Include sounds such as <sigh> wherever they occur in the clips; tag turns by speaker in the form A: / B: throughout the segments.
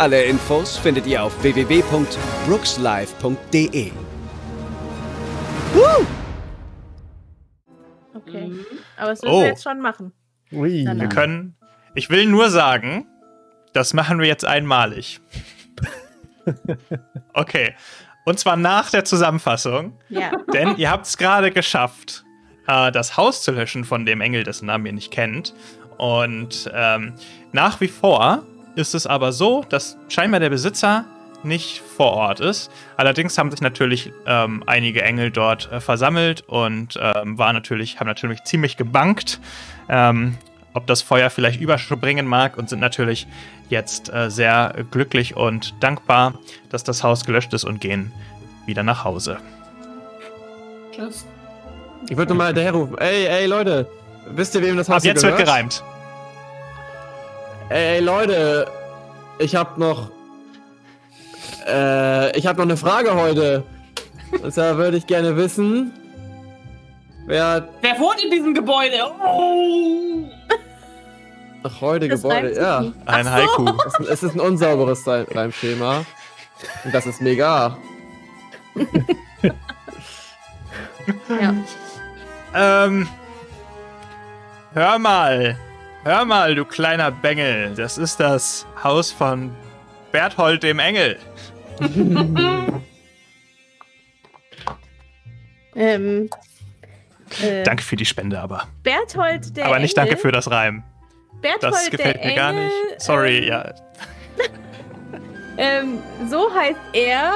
A: Alle Infos findet ihr auf www.brookslive.de.
B: Okay.
C: Mhm.
B: Aber das müssen
D: Oh.
B: wir jetzt schon machen.
C: Ui.
D: Wir können. Ich will nur sagen, das machen wir jetzt einmalig. <laughs> Okay. Und zwar nach der Zusammenfassung,
B: Ja.
D: denn ihr habt es gerade geschafft, äh, das Haus zu löschen von dem Engel, dessen Namen ihr nicht kennt. Und ähm, nach wie vor ist es aber so, dass scheinbar der Besitzer nicht vor Ort ist. Allerdings haben sich natürlich ähm, einige Engel dort äh, versammelt und ähm, war natürlich, haben natürlich ziemlich gebankt, ähm, ob das Feuer vielleicht überspringen mag und sind natürlich jetzt äh, sehr glücklich und dankbar, dass das Haus gelöscht ist und gehen wieder nach Hause.
E: Tschüss.
C: Ich würde nochmal hinterherrufen. Ey, ey, Leute. Wisst ihr, wem das Haus
D: Ab jetzt
C: hier
D: wird
C: gehört?
D: gereimt.
C: Ey, Leute. Ich hab noch... Äh, ich hab noch eine Frage heute. Und zwar würde ich gerne wissen... Wer...
E: Wer wohnt in diesem Gebäude? Oh!
C: Ach, heute
B: Das
C: Gebäude... Ja.
B: nicht.
D: Ein
E: so.
D: Haiku.
C: Es ist- Es ist ein unsauberes Reim- Reimschema. Und das ist mega.
B: ja.
D: Ähm, hör mal. Hör mal, du kleiner Bengel. Das ist das Haus von Berthold dem Engel. <laughs>
B: Ähm, äh,
D: Danke für die Spende, aber.
B: Berthold der
D: aber nicht
B: Engel.
D: danke für das Reim.
B: Berthold
D: Das gefällt
B: der
D: mir gar
B: Engel,
D: nicht. Sorry,
B: ähm,
D: ja. <laughs>
B: Ähm, so heißt er.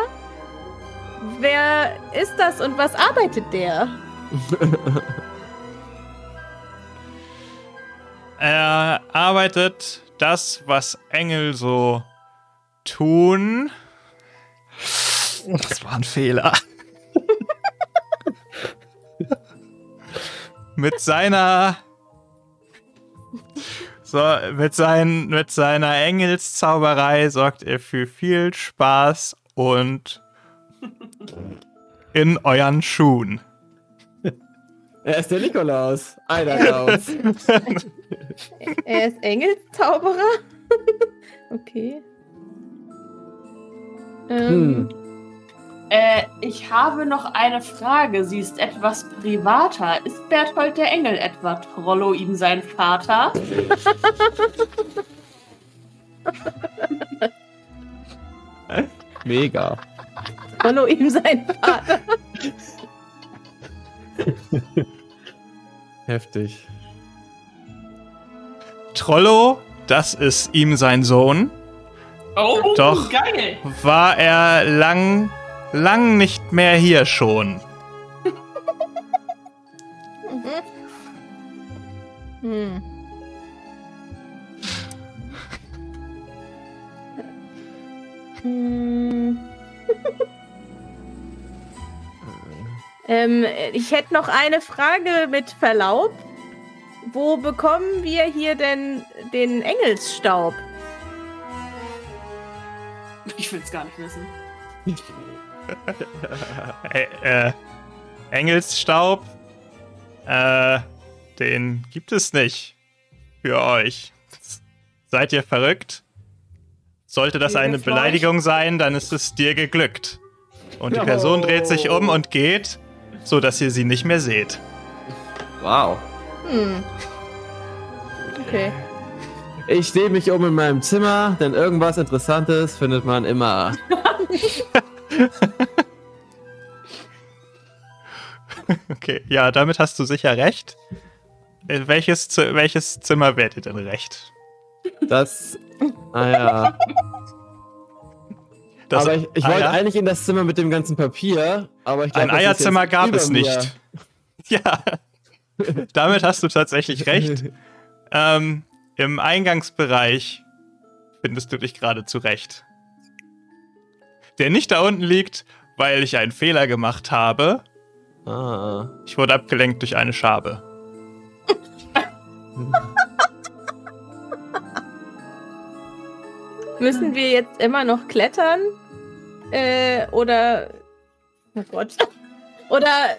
B: Wer ist das und was arbeitet der? <laughs>
D: Er arbeitet das, was Engel so tun. Das war ein Fehler. <laughs> mit seiner. So, mit, sein, mit seiner Engelszauberei sorgt er für viel Spaß und in euren Schuhen.
C: Er ist der Nikolaus. Einer Klaus.
B: Er ist Engelszauberer? <laughs> okay. Ähm,
C: Hm.
E: Äh, ich habe noch eine Frage. Sie ist etwas privater. Ist Berthold der Engel etwa Trollo ihm sein Vater? <laughs>
C: Mega.
B: Rollo ihm sein Vater. <laughs>
C: Heftig.
D: Trollo, das ist ihm sein Sohn.
E: Oh,
D: Doch.
E: geil.
D: war er lang, lang nicht mehr hier schon.
B: Ähm, ich hätte noch eine Frage mit Verlaub. Wo bekommen wir hier denn den Engelsstaub?
E: Ich will's gar nicht wissen.
D: Äh, äh, Engelsstaub, äh, den gibt es nicht für euch. Seid ihr verrückt? Sollte das eine? Beleidigung sein, dann ist es dir geglückt. Und die Person dreht sich um und geht, so dass ihr sie nicht mehr seht.
C: Wow.
B: Hm. Okay.
C: Ich sehe mich um in meinem Zimmer, denn irgendwas Interessantes findet man immer. <laughs>
D: Okay, ja, damit hast du sicher recht. Äh, Welches, welches Zimmer wärt ihr denn recht?
C: Das. Ah ja.
D: Das-
C: aber ich, ich wollte eigentlich in das Zimmer mit dem ganzen Papier, aber ich glaube,
D: Ein Eierzimmer gab es nicht. <laughs> Ja, damit hast du tatsächlich recht. <laughs> Ähm, Im Eingangsbereich findest du dich gerade zurecht. der nicht da unten liegt, weil ich einen Fehler gemacht habe.
C: Ah.
D: Ich wurde abgelenkt durch eine Schabe.
B: Müssen wir jetzt immer noch klettern? Äh, oder. Oh Gott. Oder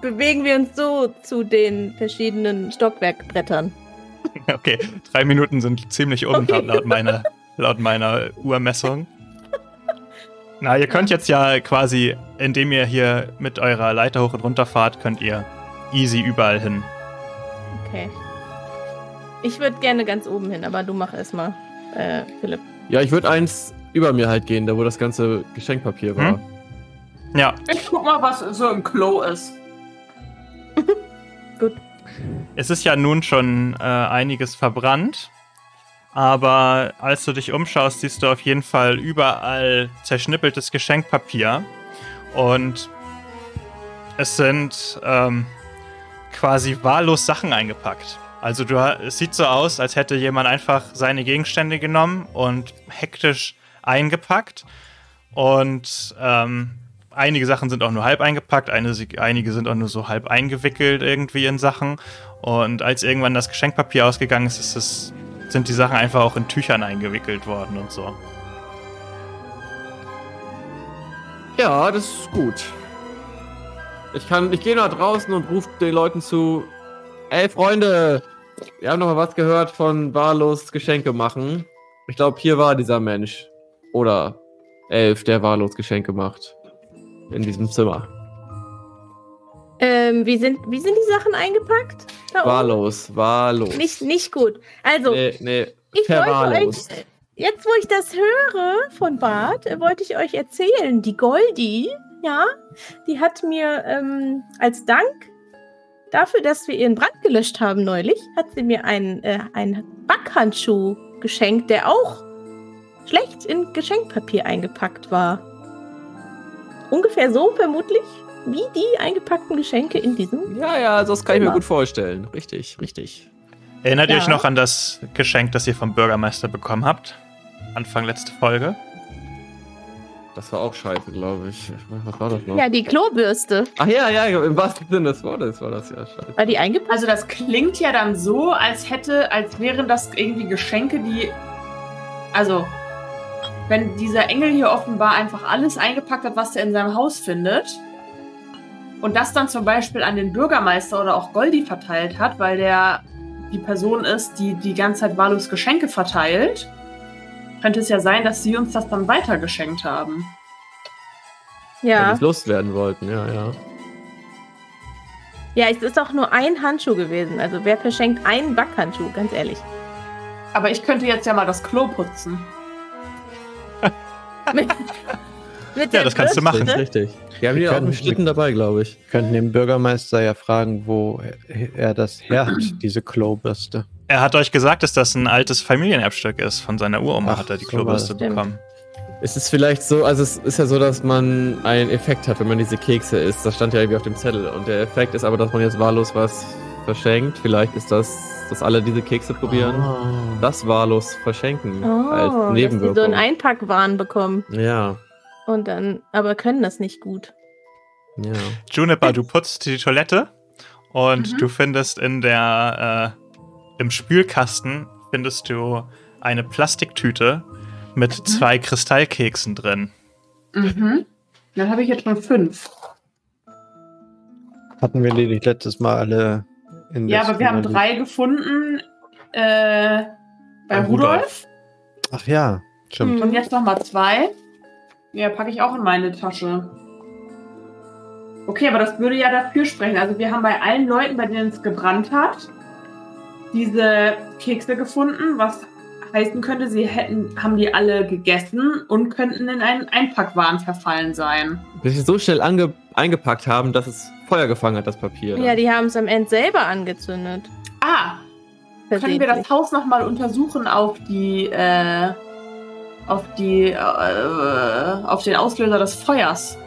B: bewegen wir uns so zu den verschiedenen Stockwerkbrettern? <laughs>
D: Okay, drei Minuten sind ziemlich um
B: Okay.
D: laut, meiner, laut meiner Uhrmessung. <laughs> Na, ihr könnt jetzt ja quasi, indem ihr hier mit eurer Leiter hoch und runter fahrt, könnt ihr easy überall hin.
B: Okay. Ich würde gerne ganz oben hin, aber du mach erstmal, äh, Philipp.
C: Ja, ich würde eins über mir halt gehen, da wo das ganze Geschenkpapier war.
D: Hm? Ja,
E: Ich guck mal, was so im Klo ist.
D: es ist ja nun schon äh, einiges verbrannt. Aber als du dich umschaust, siehst du auf jeden Fall überall zerschnippeltes Geschenkpapier. Und es sind ähm, quasi wahllos Sachen eingepackt. Also du, es sieht so aus, als hätte jemand einfach seine Gegenstände genommen und hektisch eingepackt. Und ähm, einige Sachen sind auch nur halb eingepackt, einige sind auch nur so halb eingewickelt irgendwie in Sachen. Und als irgendwann das Geschenkpapier ausgegangen ist, ist es, sind die Sachen einfach auch in Tüchern eingewickelt worden und so.
C: Ja, das ist gut. Ich ich gehe nach draußen und rufe den Leuten zu. Ey, Freunde, wir haben noch mal was gehört von wahllos Geschenke machen. Ich glaube, hier war dieser Mensch. Oder Elf, der wahllos Geschenke macht. In diesem Zimmer.
B: Ähm, wie sind, wie sind die Sachen eingepackt?
C: Wahllos, wahllos.
B: Nicht, nicht gut. Also,
C: Nee, nee.
B: ich wollte euch, jetzt wo ich das höre von Bart, äh, wollte ich euch erzählen, die Goldi, ja, die hat mir ähm, als Dank dafür, dass wir ihren Brand gelöscht haben neulich, hat sie mir einen, äh, einen Backhandschuh geschenkt, der auch schlecht in Geschenkpapier eingepackt war. Ungefähr so vermutlich wie die eingepackten Geschenke in diesem.
C: Ja, ja, das kann ich mir
B: Zimmer.
C: gut vorstellen. Richtig, richtig.
D: Erinnert ihr
B: Ja.
D: euch noch an das Geschenk, das ihr vom Bürgermeister bekommen habt? Anfang letzte Folge?
C: Das war auch scheiße, glaube ich. Was war das noch?
B: Ja, die Klobürste.
C: Ach ja, ja, im wahrsten Sinne des Wortes war das ja scheiße.
B: War die eingepackt?
E: Also das klingt ja dann so, als hätte, als wären das irgendwie Geschenke, die. Also, wenn dieser Engel hier offenbar einfach alles eingepackt hat, was er in seinem Haus findet, und das dann zum Beispiel an den Bürgermeister oder auch Goldi verteilt hat, weil der die Person ist, die die ganze Zeit wahllos Geschenke verteilt, könnte es ja sein, dass sie uns das dann weitergeschenkt haben.
C: Wenn
B: Ja.
C: die es loswerden wollten, ja, ja.
B: Ja, es ist auch nur ein Handschuh gewesen. Also wer verschenkt einen Backhandschuh, ganz ehrlich.
E: Aber ich könnte jetzt ja mal das Klo putzen.
B: Mit, mit
D: Ja, das kannst du
B: Bürste.
D: machen.
C: Richtig, richtig. Wir haben die auch im Schlitten dabei, glaube ich.
F: Wir könnten den Bürgermeister ja fragen, wo er das her hat, diese Klobürste.
D: Er hat euch gesagt, dass das ein altes Familienerbstück ist. Von seiner Uroma
F: Ach,
D: hat er die
F: so
D: Klobürste bekommen.
C: Es ist vielleicht so, also es ist ja so, dass man einen Effekt hat, wenn man diese Kekse isst. Das stand ja irgendwie auf dem Zettel. Und der Effekt ist aber, dass man jetzt wahllos was verschenkt. Vielleicht ist das, dass alle diese Kekse probieren.
F: Ah.
C: Das wahllos verschenken
B: Oh,
C: als
B: dass die
C: Nebenwirkung.
B: so einen Einpackwahn bekommen
C: ja,
B: und dann, aber können das nicht gut.
C: ja.
D: Juniper, du putzt die Toilette und
E: Mhm.
D: du findest in der äh, im Spülkasten findest du eine Plastiktüte mit zwei Kristallkeksen drin.
E: Mhm. Dann habe ich jetzt schon fünf.
F: Hatten wir die nicht letztes Mal alle
E: Ja, aber wir haben drei gefunden äh, bei Rudolf.
D: Rudolf.
F: Ach ja, stimmt.
E: Und jetzt noch mal zwei. Ja, packe ich auch in meine Tasche. Okay, aber das würde ja dafür sprechen. Also wir haben bei allen Leuten, bei denen es gebrannt hat, diese Kekse gefunden, was heißen könnte, sie hätten, haben die alle gegessen und könnten in einen Einpackwaren verfallen sein.
C: Bis sie so schnell ange eingepackt haben, dass es Feuer gefangen hat, das Papier.
B: Ja, die haben es am Ende selber angezündet.
E: Ah, können wir das. Haus noch mal untersuchen auf die, äh, auf die, äh, auf den Auslöser des Feuers?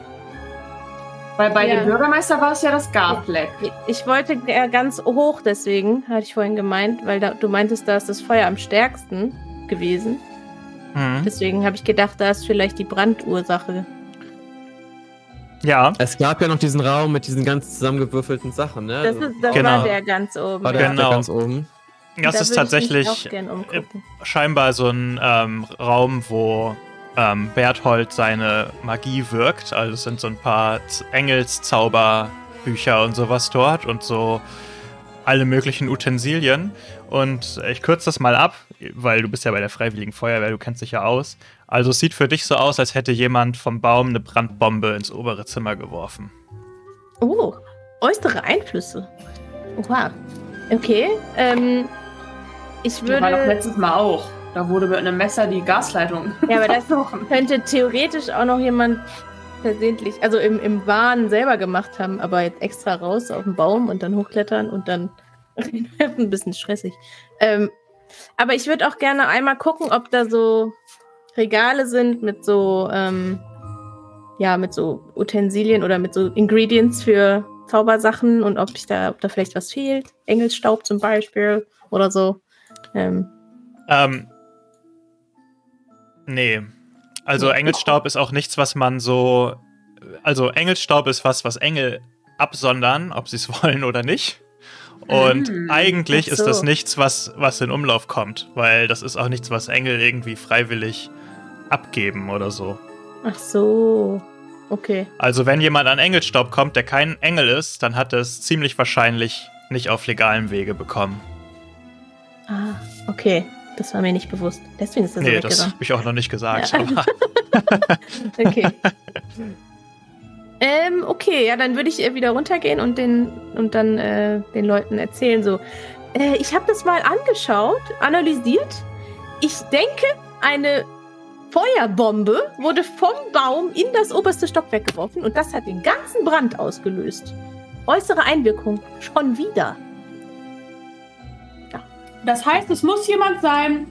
E: Weil bei
B: Ja.
E: dem Bürgermeister war es ja das Garfleck.
B: Ich wollte ja ganz hoch, deswegen hatte ich vorhin gemeint, weil da, du meintest, da ist das Feuer am stärksten gewesen.
D: Mhm.
B: Deswegen habe ich gedacht, da ist vielleicht die Brandursache.
D: Ja,
C: Es gab ja noch diesen Raum mit diesen ganz zusammengewürfelten Sachen, ne?
B: Das, ist, das
D: Genau.
B: war der ganz oben.
C: war der,
B: ja.
C: der
D: Genau.
C: ganz oben.
D: das
B: Da
D: ist tatsächlich scheinbar so ein ähm, Raum, wo ähm, Berthold seine Magie wirkt. Also es sind so ein paar Engelszauberbücher und sowas dort und so alle möglichen Utensilien. Und ich kürze das mal ab, weil du bist ja bei der Freiwilligen Feuerwehr, du kennst dich ja aus. Also es sieht für dich so aus, als hätte jemand vom Baum eine Brandbombe ins obere Zimmer geworfen.
B: Oh, äußere Einflüsse. Oha. Okay. Ähm, ich
E: Das war doch
B: würde.
E: letztes Mal auch. Da wurde mit einem Messer die Gasleitung.
B: Ja, aber das könnte theoretisch auch noch jemand versehentlich, also im, im Wahn selber gemacht haben, aber jetzt extra raus auf den Baum und dann hochklettern und dann <laughs> ein bisschen stressig. Ähm, aber ich würde auch gerne einmal gucken, ob da so Regale sind mit so, ähm, ja, mit so Utensilien oder mit so Ingredients für Zaubersachen und ob ich da, ob da vielleicht was fehlt. Engelsstaub zum Beispiel oder so. Ähm,
D: Ähm, nee. Also Engelsstaub ist auch nichts, was man so. Also Engelsstaub ist was, was Engel absondern, ob sie es <laughs> wollen oder nicht. Und
E: Mhm.
D: eigentlich
B: Ach
D: ist das
B: so.
D: nichts, was, was in Umlauf kommt, weil das ist auch nichts, was Engel irgendwie freiwillig abgeben oder so.
B: ach so. Okay.
D: Also wenn jemand an Engelstaub kommt, der kein Engel ist, dann hat er es ziemlich wahrscheinlich nicht auf legalem Wege bekommen.
B: Ah, okay. Das war mir nicht bewusst. Deswegen ist das
D: nee, das habe ich auch noch nicht gesagt.
B: Ja. <laughs> Okay. ähm, okay, ja, dann würde ich äh, wieder runtergehen und den und dann äh, den Leuten erzählen so. Äh, ich habe das mal angeschaut, analysiert. Ich denke, eine Feuerbombe wurde vom Baum in das oberste Stockwerk geworfen und das hat den ganzen Brand ausgelöst. Äußere Einwirkung schon wieder.
E: Das heißt, es muss jemand sein,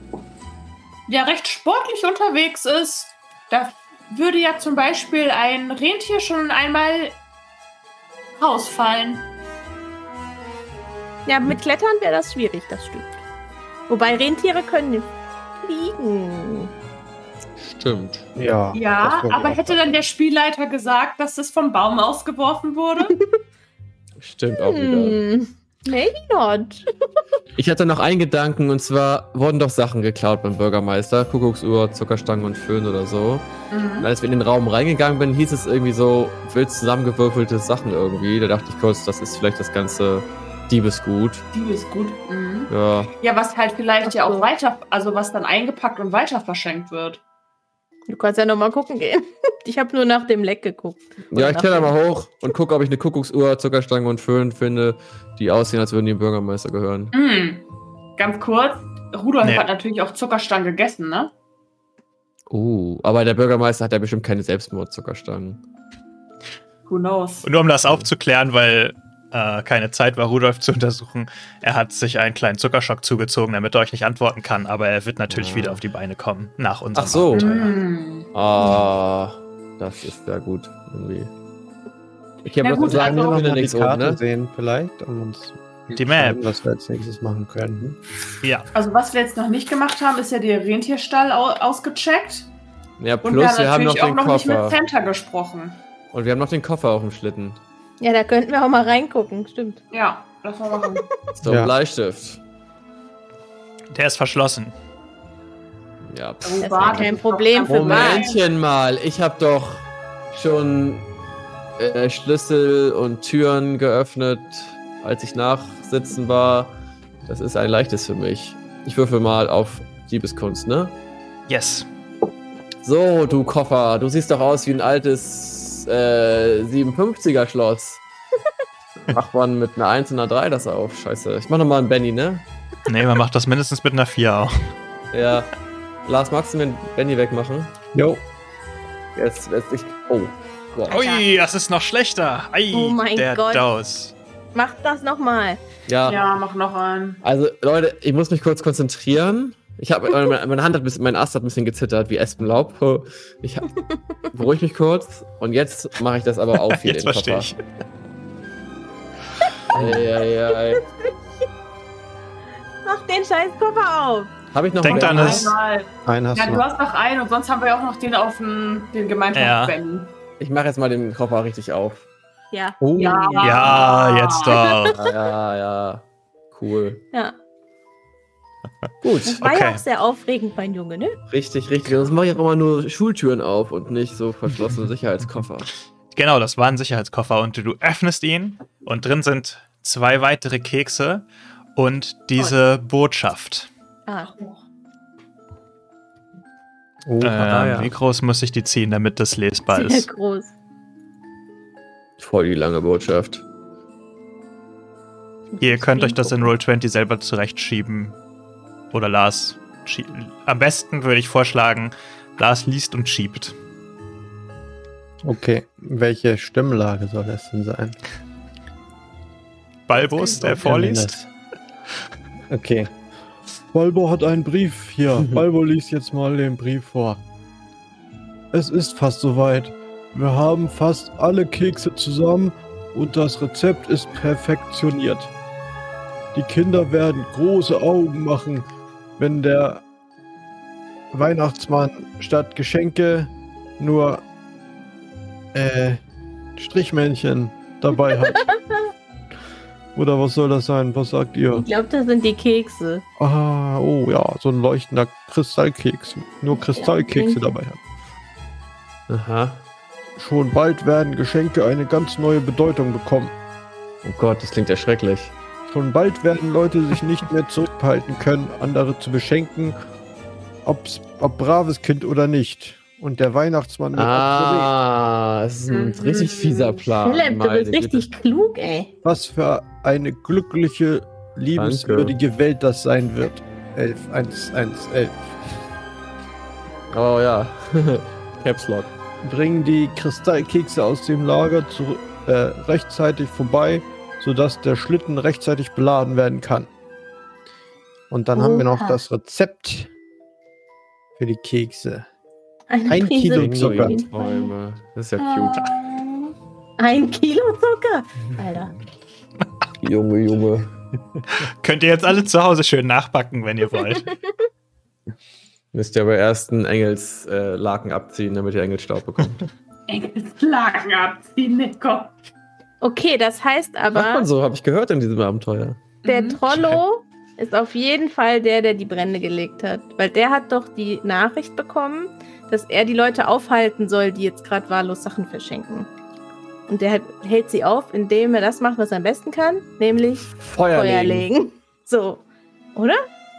E: der recht sportlich unterwegs ist. Da würde ja zum Beispiel ein Rentier schon einmal rausfallen.
B: Ja, mit Klettern wäre das schwierig, das stimmt. Wobei Rentiere können nicht fliegen.
C: Stimmt.
F: Ja.
E: Ja,
F: das
E: aber hätte dann der Spielleiter gesagt, dass es vom Baum ausgeworfen wurde?
C: Stimmt auch wieder.
B: Hm, maybe not. <laughs>
C: Ich hatte noch einen Gedanken und zwar wurden doch Sachen geklaut beim Bürgermeister. Kuckucksuhr, Zuckerstangen und Föhn oder so. Und
E: mhm.
C: als wir in den Raum reingegangen bin, hieß es irgendwie so wild zusammengewürfelte Sachen irgendwie. Da dachte ich kurz, das ist vielleicht das ganze Diebesgut.
E: Die ist gut. Mhm.
C: Ja.
E: Ja, was halt vielleicht ja
B: Ach so.
E: auch weiter, also was dann eingepackt und weiter verschenkt wird.
B: Du kannst ja noch mal gucken gehen. <laughs> Ich habe nur nach dem Leck geguckt.
C: Ja, ich kletter mal hoch und gucke, ob ich eine Kuckucksuhr, Zuckerstange und Föhn finde, die aussehen, als würden die dem Bürgermeister gehören.
E: Mhm. Ganz kurz, Rudolf
D: Nee.
E: hat natürlich auch Zuckerstangen gegessen, ne?
C: Uh, aber der Bürgermeister hat ja bestimmt keine Selbstmordzuckerstangen.
E: Who knows?
D: Und nur um das aufzuklären, weil äh, keine Zeit war, Rudolf zu untersuchen, er hat sich einen kleinen Zuckerschock zugezogen, damit er euch nicht antworten kann, aber er wird natürlich
C: Ah.
D: wieder auf die Beine kommen nach unserem
C: Ach so.
D: Abenteuer.
E: Mhm.
C: Ah, das ist sehr gut irgendwie. Ich habe
E: Ja,
C: zu sagen,
E: also-
C: ich
F: noch mal die
C: oben,
F: Karte
C: ne?
F: sehen vielleicht und uns
D: Die Map.
F: was wir als nächstes machen könnten.
D: Ja,
E: Also was wir jetzt noch nicht gemacht haben, ist ja der Rentierstall au ausgecheckt.
C: Ja,
E: Und
C: plus
E: wir
C: wir
E: haben
C: haben noch
E: natürlich auch
C: den
E: noch nicht mit
C: Koffer.
E: Santa gesprochen.
C: Und wir haben noch den Koffer auf dem Schlitten.
B: Ja, da könnten wir auch mal reingucken, stimmt.
E: Ja, lass mal machen. <laughs>
C: So,
F: Ja.
C: Bleistift.
D: der ist verschlossen.
C: Ja.
B: Das ist ja kein Problem für.
C: Momentchen mal, ich habe doch schon äh, Schlüssel und Türen geöffnet, als ich nachsitzen war. Das ist ein leichtes für mich. Ich würfel mal auf Diebeskunst, ne?
D: Yes.
C: So, du Koffer, du siehst doch aus wie ein altes äh, 57er Schloss. Macht man mit einer 1 und einer 3 das auf? Scheiße. Ich mach nochmal einen Benny, ne?
D: Nee, man macht das mindestens mit einer 4 auch.
C: Ja. Lars, magst du mir einen Benny wegmachen?
F: Jo.
C: Jetzt, jetzt ich. Oh. Gott.
D: Ui, das ist noch schlechter. Ei,
B: Oh mein
D: der
B: Gott.
D: Daus.
B: Macht das nochmal.
C: Ja.
E: Ja, mach noch einen.
C: Also, Leute, ich muss mich kurz konzentrieren. Ich habe meine, meine Hand hat ein bisschen, mein Ast hat ein bisschen gezittert wie Espenlaub. Ich hab, beruhig mich kurz und jetzt mache ich das aber auf <laughs> hier
D: Jetzt
C: den
D: verstehe
C: Koffer.
D: ich.
C: Ei, ei, ei.
B: Mach den scheiß Koffer auf.
C: Habe ich noch
D: Denkt
C: mal
D: das-
E: Einmal.
F: Einen hast
E: Ja,
F: du
E: du
F: noch.
E: hast noch einen und sonst haben wir auch noch den auf den, den Gemeinschaftsspenden.
C: Ich mache jetzt mal den Koffer richtig auf.
B: Ja.
F: Oh,
E: Ja.
D: Ja, jetzt doch.
C: Ja, ja, ja. Cool.
B: Ja.
C: Gut.
B: Das war
D: Okay.
B: ja auch sehr aufregend, mein Junge, ne?
C: Richtig, richtig. Sonst mache ich auch immer nur Schultüren auf und nicht so verschlossene <laughs> Sicherheitskoffer.
D: Genau, das war ein Sicherheitskoffer und du öffnest ihn und drin sind zwei weitere Kekse und diese Botschaft.
B: Ah.
F: oh,
D: Ähm,
C: ja.
D: Wie groß muss ich die ziehen, damit das lesbar
B: Sehr
D: ist?
B: groß.
C: Voll die lange Botschaft.
D: Ihr könnt euch das in Roll20 selber zurechtschieben. Oder Lars. Am besten würde ich vorschlagen, Lars liest und schiebt.
F: okay. Welche Stimmlage soll es denn sein?
D: Balbus, der vorliest. <laughs>
F: Okay. Balbo hat einen Brief hier. Balbo liest jetzt mal den Brief vor. Es ist fast soweit. Wir haben fast alle Kekse zusammen und das Rezept ist perfektioniert. Die Kinder werden große Augen machen, wenn der Weihnachtsmann statt Geschenke nur äh, Strichmännchen dabei hat. <laughs> Oder was soll das sein? Was sagt ihr?
B: Ich glaube, das sind die Kekse.
F: Ah, oh ja, so ein leuchtender Kristallkeks. Nur Kristallkekse
B: klingt-
F: dabei haben.
C: Aha.
F: Schon bald werden Geschenke eine ganz neue Bedeutung bekommen.
C: Oh Gott, das klingt erschrecklich.
F: Schon bald werden Leute sich nicht mehr zurückhalten können, andere zu beschenken, ob's, ob braves Kind oder nicht. Und der Weihnachtsmann wird.
C: Ah, es ist ein
E: Mhm.
C: richtig fieser Plan.
B: Philipp, du bist richtig klug, ey.
F: Was für eine glückliche, liebenswürdige Welt das sein wird. 11, 1, 1, 11.
C: Oh ja. <laughs> Caps Lock.
F: bringen die Kristallkekse aus dem Lager zu, äh, rechtzeitig vorbei, sodass der Schlitten rechtzeitig beladen werden kann. Und dann haben wir noch
B: Oha.
F: das Rezept für die Kekse.
B: Eine
F: Ein
B: Prise
F: Kilo Zucker.
C: Das ist ja cute.
B: Ein Kilo Zucker. Alter.
C: Junge, Junge. <laughs>
D: Könnt ihr jetzt alle zu Hause schön nachbacken, wenn ihr wollt. <laughs>
C: Müsst ihr aber erst einen Engelslaken äh, abziehen, damit ihr Engelstaub bekommt.
E: Engelslagen abziehen, Nico.
B: Okay, das heißt
C: Macht
B: aber,
C: man so, habe ich gehört in diesem Abenteuer.
B: der
E: Mhm.
B: Trollo ist auf jeden Fall der, der die Brände gelegt hat. Weil der hat doch die Nachricht bekommen, dass er die Leute aufhalten soll, die jetzt gerade wahllos Sachen verschenken. Und der hält sie auf, indem er das macht, was er am besten kann, nämlich
C: Feuer,
B: Feuer
C: legen.
B: legen. <laughs> So. Oder?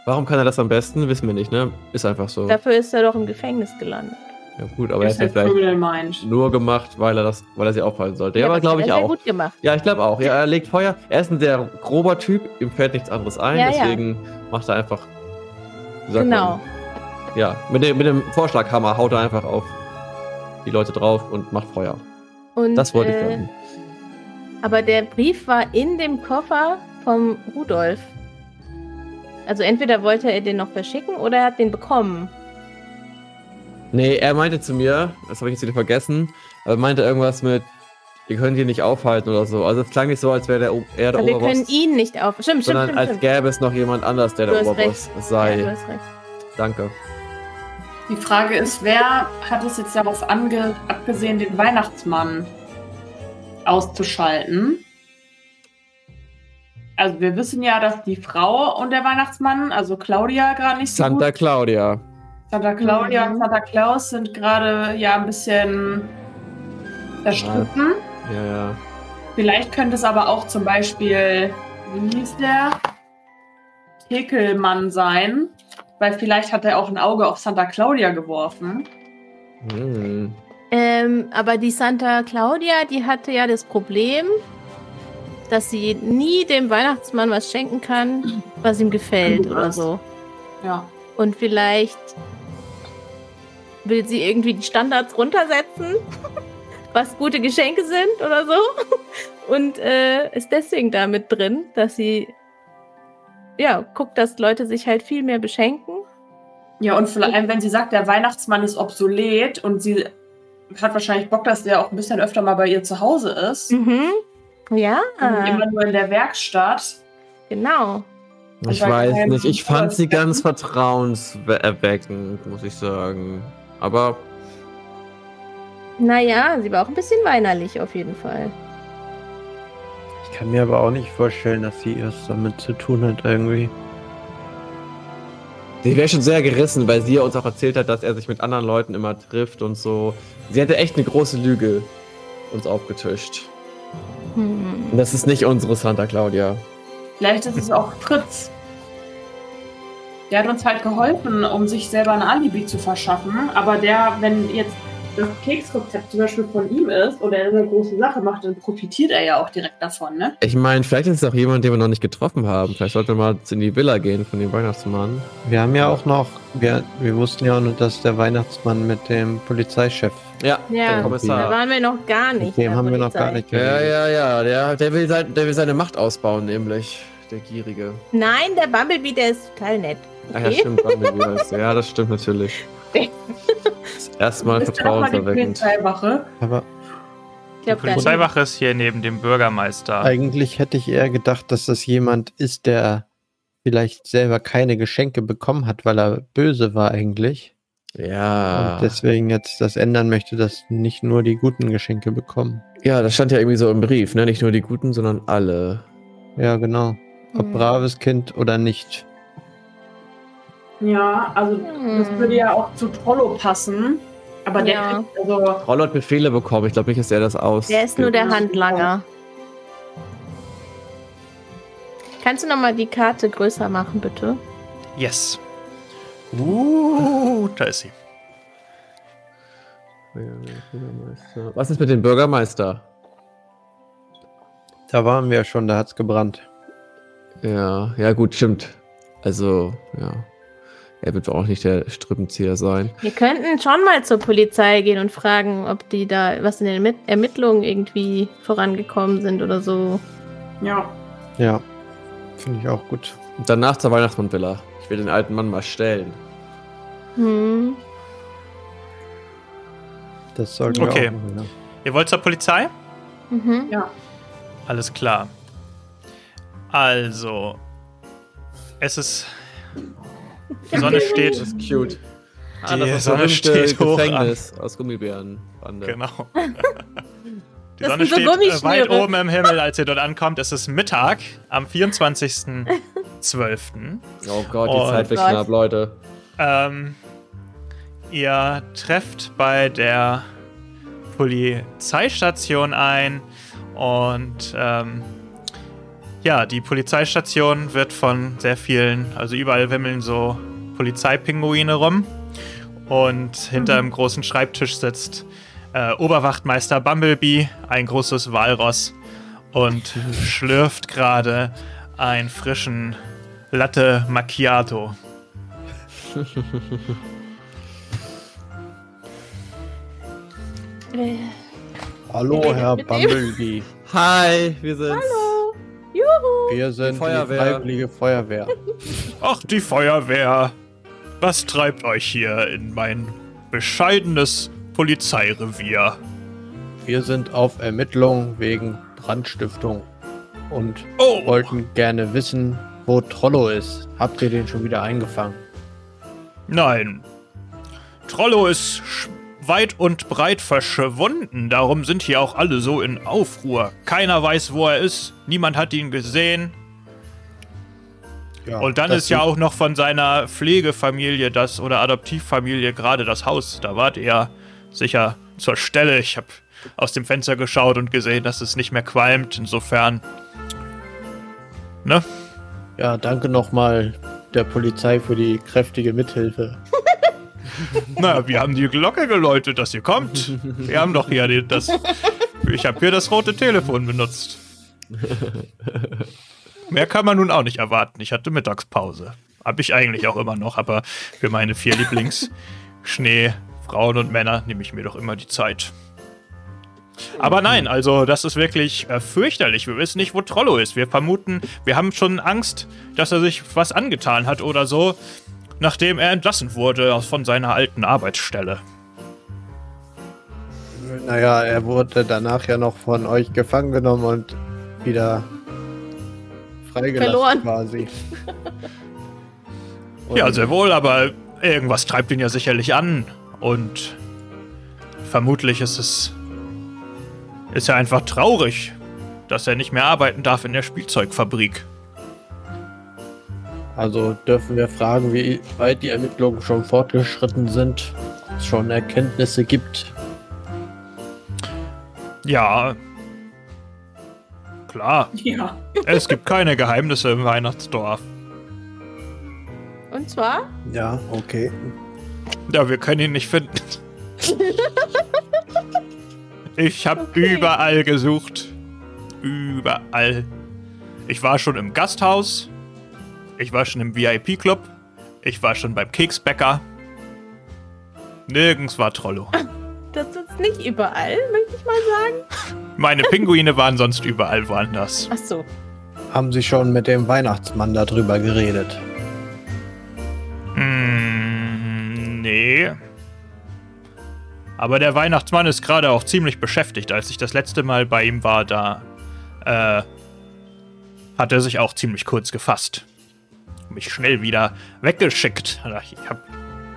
C: Warum kann er das am besten? Wissen wir nicht, ne? Ist einfach so.
B: Dafür ist er doch im Gefängnis gelandet.
C: Ja gut, aber er
E: ist
C: hat ja vielleicht nur gemacht, weil er das, weil er sie aufhalten sollte. Ja, aber
B: das
C: glaube ich
B: er sehr
C: auch.
B: gut gemacht.
C: Ja, ich glaube auch. Ja, er legt Feuer. Er ist ein sehr grober Typ, ihm fällt nichts anderes ein,
B: Ja, ja.
C: deswegen macht er einfach.
B: Genau.
C: Man, ja, mit dem, mit dem Vorschlaghammer haut er einfach auf die Leute drauf und macht Feuer.
B: Und,
C: Das wollte ich
B: äh,
C: sagen.
B: Aber der Brief war in dem Koffer vom Rudolf. Also entweder wollte er den noch verschicken oder er hat den bekommen.
C: Nee, er meinte zu mir, das habe ich jetzt wieder vergessen, aber meinte irgendwas mit, ihr könnt ihn nicht aufhalten oder so. Also es klang nicht so, als wäre der, O- er der
B: Aber wir können
C: Oberboss,
B: ihn nicht auf. Stimmt, stimmt,
C: sondern
B: stimmt.
C: als
B: stimmt.
C: gäbe es noch jemand anders, der
B: Du
C: der
B: hast
C: Oberboss sei.
B: Ja, du hast recht.
C: Danke.
E: Die Frage ist, wer hat es jetzt darauf ange abgesehen, den Weihnachtsmann auszuschalten? Also wir wissen ja, dass die Frau und der Weihnachtsmann, also Claudia, gerade nicht so
C: Santa
E: gut.
C: Claudia.
E: Santa Claudia
B: Mhm.
E: und Santa Claus sind gerade ja ein bisschen zerstritten.
C: Ja, ja.
E: Vielleicht könnte es aber auch zum Beispiel, wie hieß der? Tekelmann sein. Weil vielleicht hat er auch ein Auge auf Santa Claudia geworfen.
C: Hm.
B: Ähm, aber die Santa Claudia, die hatte ja das Problem, dass sie nie dem Weihnachtsmann was schenken kann, was ihm gefällt oder so.
E: Ja.
B: Und vielleicht will sie irgendwie die Standards runtersetzen, was gute Geschenke sind oder so. Und äh, ist deswegen damit drin, dass sie ja guckt, dass Leute sich halt viel mehr beschenken.
E: Ja, und vielleicht, wenn sie sagt, der Weihnachtsmann ist obsolet und sie hat wahrscheinlich Bock, dass der auch ein bisschen öfter mal bei ihr zu Hause ist.
B: Mhm. Ja,
E: Und immer nur in der Werkstatt.
B: genau.
C: Ich weiß nicht, ich fand sie ganz vertrauenserweckend, muss ich sagen. Aber
B: Naja, sie war auch ein bisschen weinerlich auf jeden Fall.
F: Ich kann mir aber auch nicht vorstellen, dass sie erst damit zu tun hat irgendwie.
C: sie wäre schon sehr gerissen, weil sie uns auch erzählt hat, dass er sich mit anderen Leuten immer trifft und so. Sie hatte echt eine große Lüge uns aufgetischt.
B: Hm.
C: Und das ist nicht unsere Santa Claudia.
E: Vielleicht ist es auch Fritz. Der hat uns halt geholfen, um sich selber ein Alibi zu verschaffen. Aber der, wenn jetzt das Keksrezept zum Beispiel von ihm ist oder er eine große Sache macht, dann profitiert er ja auch direkt davon, ne?
C: Ich meine, vielleicht ist es auch jemand, den wir noch nicht getroffen haben. Vielleicht sollten wir mal in die Villa gehen von dem Weihnachtsmann.
F: Wir haben ja auch noch, wir, wir wussten ja auch noch, dass der Weihnachtsmann mit dem Polizeichef,
C: Ja,
B: Ja,
C: der
B: da
C: Kommissar.
B: waren wir noch gar nicht.
F: mit dem haben wir noch
B: Polizei.
F: gar nicht
C: Ja,
F: geredet.
C: ja, ja. Der, der, will sein, der will seine Macht ausbauen, nämlich. Der Gierige.
B: Nein, der Bumblebee, der ist total nett.
C: Ach ja,
B: Okay.
C: stimmt. Bumblebee er. Ja, das stimmt natürlich. <laughs> Ist erstmal
E: Ist die
C: vertrauenserweckend.
E: Polizeiwache.
F: Aber
B: Ich
D: Die
B: gar nicht.
D: Polizeiwache ist hier neben dem Bürgermeister.
F: eigentlich hätte ich eher gedacht, dass das jemand ist, der vielleicht selber keine Geschenke bekommen hat, weil er böse war eigentlich.
C: Ja.
F: Und deswegen jetzt das ändern möchte, dass nicht nur die guten Geschenke bekommen.
C: Ja, das stand ja irgendwie so im Brief, ne? Nicht nur die guten, sondern alle.
F: Ja, genau. Ob
B: Hm.
F: braves Kind oder nicht.
E: Ja, also das
B: Hm.
E: würde ja auch zu Trollo passen. Aber der
B: Ja.
E: kriegt also.
C: Rollo hat Befehle bekommen. Ich glaube nicht, dass er das aus.
B: Der ist nur der. Handlanger. Kannst du noch mal die Karte größer machen, bitte?
D: Yes. Uh, da ist sie.
C: Was ist mit dem Bürgermeister?
F: Da waren wir schon, da hat's gebrannt.
C: Ja, ja, gut, stimmt. Also, ja. Er wird auch nicht der Strippenzieher sein.
B: Wir könnten schon mal zur Polizei gehen und fragen, ob die da was in den Ermitt- Ermittlungen irgendwie vorangekommen sind oder so.
E: Ja.
F: Ja, finde ich auch gut.
C: Und danach zur Weihnachtsmannvilla. Ich will den alten Mann mal stellen.
B: Hm.
F: Das sollten
D: Okay.
F: wir auch machen, ja.
D: Ihr wollt zur Polizei?
B: Mhm.
D: Alles klar. Also, es ist. Die Sonne
C: Das
D: steht.
C: ist cute. Ah,
D: Die
C: das das
D: Sonne steht hoch
C: Gefängnis aus Gummibärenbande.
D: Genau. <laughs> Die
B: Das
D: Sonne
B: so
D: steht äh, weit oben im Himmel, als ihr dort ankommt. Es ist Mittag am 24.12.
C: Oh Gott, die
D: Oh
C: Zeit wird knapp, Leute.
D: Ähm, ihr trefft bei der Polizeistation ein und ähm, ja, die Polizeistation wird von sehr vielen, also überall wimmeln so Polizeipinguine rum und hinter einem großen Schreibtisch sitzt äh, Oberwachtmeister Bumblebee, ein großes Walross und schlürft gerade einen frischen Latte Macchiato. <laughs>
F: Hallo, Herr Bumblebee.
C: Hi, wir sind's.
B: Hallo. Juhu.
F: Wir sind die,
C: Feuerwehr.
F: Freiwillige Feuerwehr. <laughs>
D: Ach, die Feuerwehr. Was treibt euch hier in mein bescheidenes Polizeirevier?
F: Wir sind auf Ermittlung wegen Brandstiftung und
D: Oh,
F: wollten gerne wissen, wo Trollo ist. Habt ihr den schon wieder eingefangen?
D: nein. Trollo ist weit und breit verschwunden. Darum sind hier auch alle so in Aufruhr. Keiner weiß, wo er ist. Niemand hat ihn gesehen.
F: Ja,
D: Und dann ist ja auch noch von seiner Pflegefamilie das oder Adoptivfamilie gerade das Haus. Da wart ihr sicher zur Stelle. Ich habe aus dem Fenster geschaut und gesehen, dass es nicht mehr qualmt. Insofern. Ne?
F: Ja, danke nochmal der Polizei für die kräftige Mithilfe.
D: Na, wir haben die Glocke geläutet, dass ihr kommt. Wir haben doch hier das. Ich habe hier das rote Telefon benutzt. Mehr kann man nun auch nicht erwarten. Ich hatte Mittagspause. Hab ich eigentlich auch immer noch, aber für meine vier Lieblings-Schnee, Frauen und Männer nehme ich mir doch immer die Zeit. Aber nein, also das ist wirklich äh, fürchterlich. Wir wissen nicht, wo Trollo ist. Wir vermuten, wir haben schon Angst, dass er sich was angetan hat oder so, nachdem er entlassen wurde aus- von seiner alten Arbeitsstelle.
F: Naja, er wurde danach ja noch von euch gefangen genommen und wieder freigelassen
B: Verloren.
F: quasi. <laughs>
D: Ja, sehr wohl, aber irgendwas treibt ihn ja sicherlich an. Und vermutlich ist es. Ist er einfach traurig, dass er nicht mehr arbeiten darf in der Spielzeugfabrik.
F: Also dürfen wir fragen, wie weit die Ermittlungen schon fortgeschritten sind, es schon Erkenntnisse gibt.
D: Ja. Klar.
E: Ja.
D: Es gibt keine Geheimnisse im Weihnachtsdorf.
B: Und zwar?
F: Ja, okay.
D: Ja, wir können ihn nicht finden. Ich habe
B: Okay.
D: überall gesucht. Überall. Ich war schon im Gasthaus. Ich war schon im VIP-Club. Ich war schon beim Keksbäcker. Nirgends war Trollo.
B: Das ist nicht überall, möchte ich mal sagen. <laughs>
D: Meine Pinguine waren sonst überall woanders.
B: Ach so.
F: Haben Sie schon mit dem Weihnachtsmann darüber geredet?
D: Hm, nee. Aber der Weihnachtsmann ist gerade auch ziemlich beschäftigt. Als ich das letzte Mal bei ihm war, da äh, hat er sich auch ziemlich kurz gefasst. Mich schnell wieder weggeschickt. Ich habe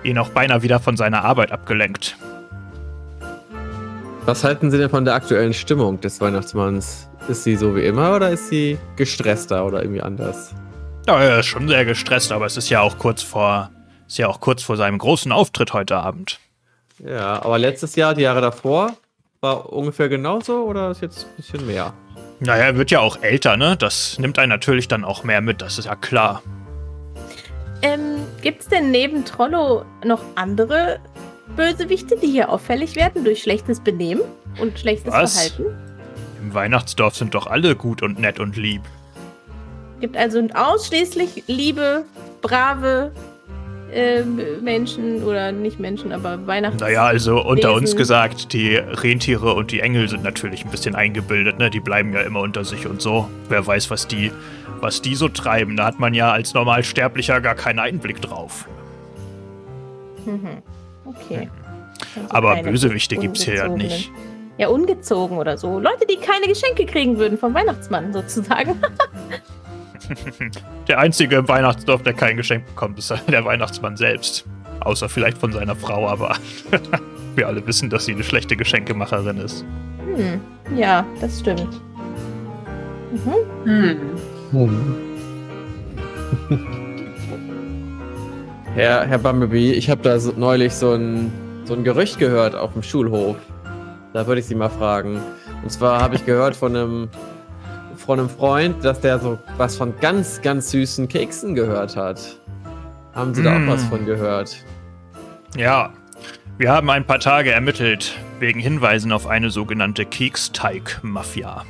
D: ihn auch beinahe wieder von seiner Arbeit abgelenkt.
C: Was halten Sie denn von der aktuellen Stimmung des Weihnachtsmanns? Ist sie so wie immer oder ist sie gestresster oder irgendwie anders?
D: Ja, er ist schon sehr gestresst, aber es ist ja auch kurz vor, ist ja auch kurz vor seinem großen Auftritt heute Abend.
C: Ja, aber letztes Jahr, die Jahre davor, war ungefähr genauso oder ist jetzt ein bisschen mehr?
D: Naja, er wird ja auch älter, ne? Das nimmt einen natürlich dann auch mehr mit, das ist ja klar.
B: Ähm, gibt's denn neben Trollo noch andere Bösewichte, die hier auffällig werden durch schlechtes Benehmen und schlechtes
D: Was?
B: Verhalten?
D: Im Weihnachtsdorf sind doch alle gut und nett und lieb.
B: Gibt also ausschließlich liebe, brave ähm, Menschen oder nicht Menschen, aber Weihnachts.
D: Naja, also unter uns gesagt, die Rentiere und die Engel sind natürlich ein bisschen eingebildet, ne? Die bleiben ja immer unter sich und so. Wer weiß, was die, was die so treiben. Da hat man ja als Normalsterblicher gar keinen Einblick drauf.
B: Mhm. Okay. Also
D: Aber Bösewichte gibt's hier ja nicht.
B: Ja, ungezogen oder so. Leute, die keine Geschenke kriegen würden vom Weihnachtsmann sozusagen. <laughs>
D: Der einzige im Weihnachtsdorf, der kein Geschenk bekommt, ist <laughs> der Weihnachtsmann selbst. Außer vielleicht von seiner Frau, aber <laughs> wir alle wissen, dass sie eine schlechte Geschenkemacherin ist.
B: Hm. Ja, das stimmt. Mhm.
E: Hm.
C: Herr, Herr Bumblebee, ich habe da so, neulich so ein, so ein Gerücht gehört auf dem Schulhof. Da würde ich Sie mal fragen. Und zwar habe ich gehört von einem, von einem Freund, dass der so was von ganz, ganz süßen Keksen gehört hat. Haben Sie da
D: Mm.
C: auch was von gehört?
D: Ja, wir haben ein paar Tage ermittelt, wegen Hinweisen auf eine sogenannte Keksteig-Mafia.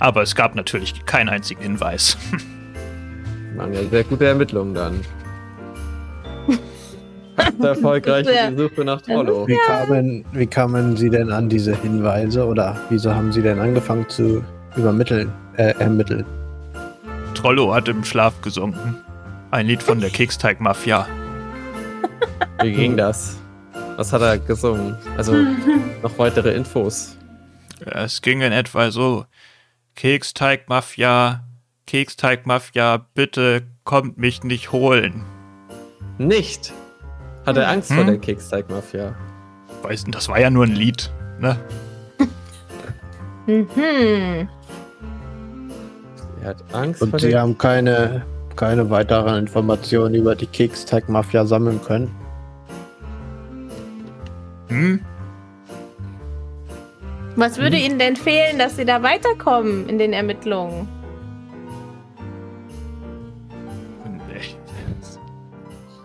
D: Aber es gab natürlich keinen einzigen Hinweis. <laughs>
C: Waren ja sehr gute Ermittlungen dann. <laughs> Erfolgreich die Suche nach Trollo.
F: Wie, kamen, wie kamen Sie denn an diese Hinweise oder wieso haben Sie denn angefangen zu übermitteln, äh, ermitteln?
D: Trollo hat im Schlaf gesungen. Ein Lied von der <laughs> Keksteig-Mafia.
C: Wie ging das? Was hat er gesungen? Also <laughs> noch weitere Infos.
D: Es ging in etwa so: Keksteig-Mafia, Keksteig-Mafia, bitte kommt mich nicht holen.
C: Nicht! Hat er Angst vor
D: Hm?
C: der Keksteig-Mafia?
D: Weißt du, das war ja nur ein Lied, ne? <laughs>
B: Mhm.
C: Er hat Angst vor
F: Und Sie
C: der
F: haben keine, keine weiteren Informationen über die Keksteig-Mafia sammeln können?
D: Hm?
B: Was würde Ihnen denn fehlen, dass Sie da weiterkommen in den Ermittlungen?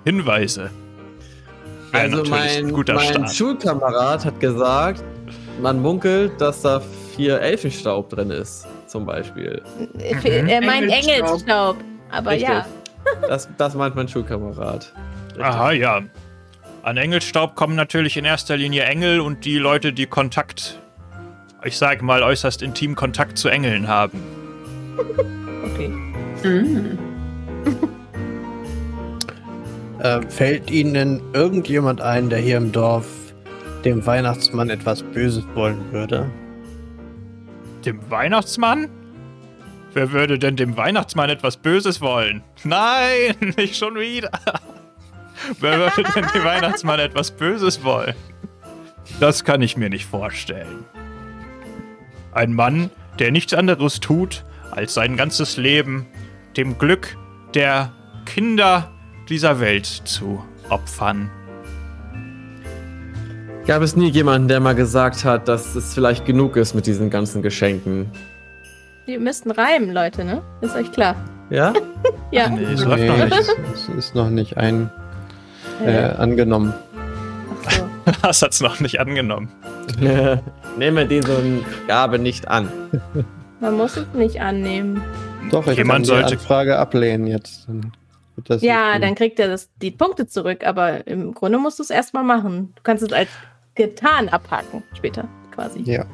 D: Hinweise. Wäre
C: Also
D: natürlich
C: mein,
D: ein guter
C: mein
D: Start.
C: Schulkamerad hat gesagt, man munkelt, dass da viel Elfenstaub drin ist, zum Beispiel.
B: Mhm. Er meint
E: Engelstaub.
B: Aber
C: Richtig.
B: ja.
C: Das, das meint mein Schulkamerad. Richtig.
D: Aha, ja. An Engelstaub kommen natürlich in erster Linie Engel und die Leute, die Kontakt, ich sage mal, äußerst intim Kontakt zu Engeln haben.
B: Okay.
E: Hm. <laughs>
F: Äh, fällt Ihnen denn irgendjemand ein, der hier im Dorf dem Weihnachtsmann etwas Böses wollen würde?
D: Dem Weihnachtsmann? Wer würde denn dem Weihnachtsmann etwas Böses wollen? Nein, <laughs> nicht schon wieder. Wer würde denn dem Weihnachtsmann etwas Böses wollen? Das kann ich mir nicht vorstellen. Ein Mann, der nichts anderes tut, als sein ganzes Leben dem Glück der Kinder dieser Welt zu opfern.
C: Gab es nie jemanden, der mal gesagt hat, dass es vielleicht genug ist mit diesen ganzen Geschenken?
B: Wir müssten reimen, Leute, ne? Ist euch klar.
C: Ja? <laughs>
B: Ja.
D: Nee, es läuft
F: Nee,
D: noch nicht.
F: es ist noch nicht ein äh, angenommen.
B: ach so. <laughs>
D: Das hat's noch nicht angenommen. <laughs>
C: Nehme diese Gabe nicht an.
B: Man muss es nicht annehmen.
F: Doch, ich
D: Jemand
F: kann die
D: sollte-
F: Anfrage ablehnen jetzt. Dann wird das
B: Ja, dann kriegt er das, die Punkte zurück, aber im Grunde musst du es erstmal machen. Du kannst es als getan abhaken später, quasi.
F: Ja.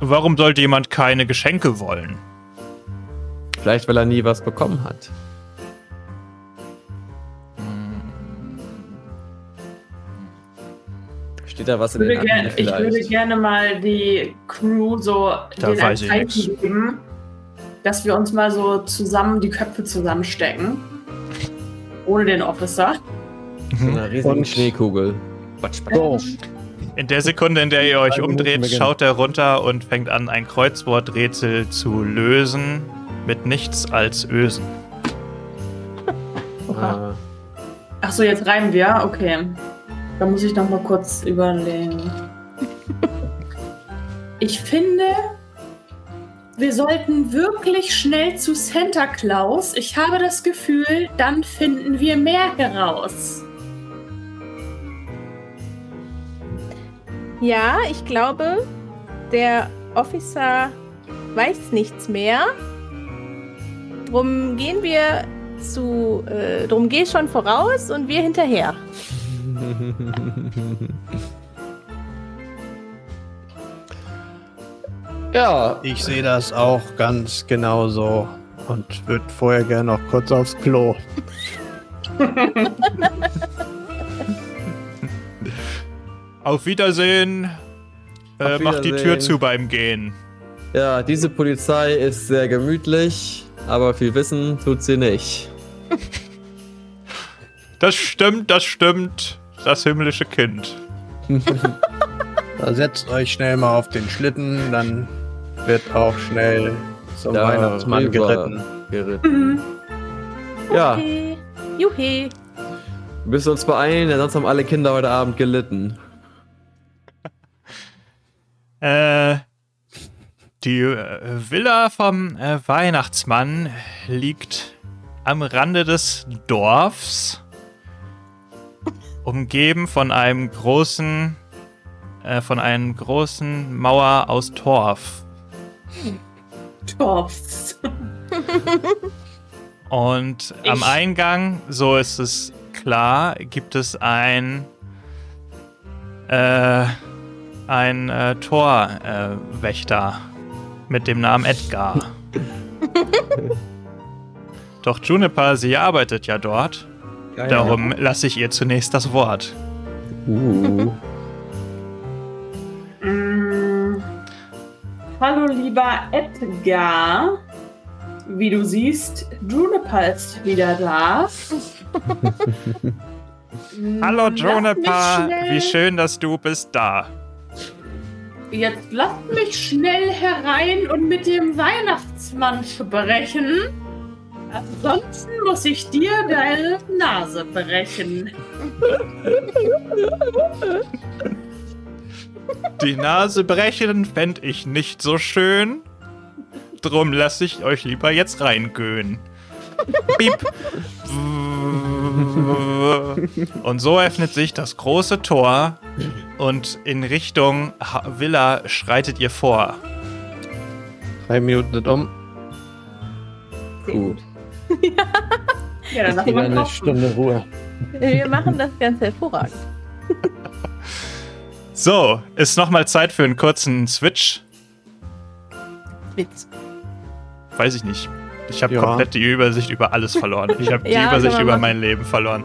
D: Warum sollte jemand keine Geschenke wollen?
C: Vielleicht, weil er nie was bekommen hat. Steht da was in den
E: würde,
C: Akten
E: ich würde gerne mal die Crew so
D: Da
E: den Zeichen geben, dass wir uns mal so zusammen die Köpfe zusammenstecken. Ohne den Officer.
C: So eine riesige
F: Und-
C: Schneekugel. Batsch, batsch.
D: In der Sekunde, in der ihr euch umdreht, schaut er runter und fängt an, ein Kreuzworträtsel zu lösen mit nichts als Ösen. <laughs>
C: Ah,
E: Achso, jetzt reimen wir? Okay. Da muss ich noch mal kurz überlegen. <laughs> Ich finde, wir sollten wirklich schnell zu Santa Claus. Ich habe das Gefühl, dann finden wir mehr heraus.
B: Ja, ich glaube, der Officer weiß nichts mehr. Drum gehen wir zu. Äh, drum geh schon voraus und wir hinterher. <laughs>
C: ja,
F: ich sehe das auch ganz genauso und würde vorher gerne noch kurz aufs Klo. <laughs>
D: Auf Wiedersehen. Äh,
C: Auf
D: macht die Tür zu beim Gehen.
C: ja, diese Polizei ist sehr gemütlich, aber viel wissen tut sie nicht. <laughs>
D: Das stimmt, das stimmt. Das himmlische Kind. <laughs>
F: Da setzt euch schnell mal auf den Schlitten, dann wird auch schnell zum
C: Da
F: Weihnachtsmann geritten.
C: geritten. Ja,
B: Okay. Juhe.
C: wir müssen uns beeilen, denn sonst haben alle Kinder heute Abend gelitten.
D: Äh, die äh, Villa vom äh, Weihnachtsmann liegt am Rande des Dorfs, umgeben von einem großen, äh, von einem großen Mauer aus Torf.
E: Torfs.
D: Und am
E: Ich-
D: Eingang, so ist es klar, gibt es ein äh, ein äh, Torwächter äh, mit dem Namen Edgar. <laughs> Doch Juniper, sie arbeitet ja dort. Darum lasse ich ihr zunächst das Wort.
C: Uh.
E: Mm. Hallo, lieber Edgar. Wie du siehst, Juniper ist wieder da.
D: Hallo Juniper, wie schön, dass du bist da.
E: Jetzt lasst mich schnell herein und mit dem Weihnachtsmann sprechen. Ansonsten muss ich dir deine Nase brechen.
D: Die Nase brechen fänd ich nicht so schön. Drum lasse ich euch lieber jetzt reingöhen. Piep. Und so öffnet sich das große Tor und in Richtung Villa schreitet ihr vor.
F: Drei Minuten sind um.
C: Gut. <laughs>
E: Ja, dann
F: Wieder
E: mal
F: eine
E: kochen.
F: Stunde Ruhe.
B: Wir machen das ganz hervorragend. <laughs>
D: So, ist nochmal Zeit für einen kurzen Switch.
B: Witz.
D: Weiß ich nicht. Ich habe
F: Ja.
D: komplett die Übersicht über alles verloren. Ich habe <laughs> die
B: Ja,
D: Übersicht über
B: machen.
D: mein Leben verloren.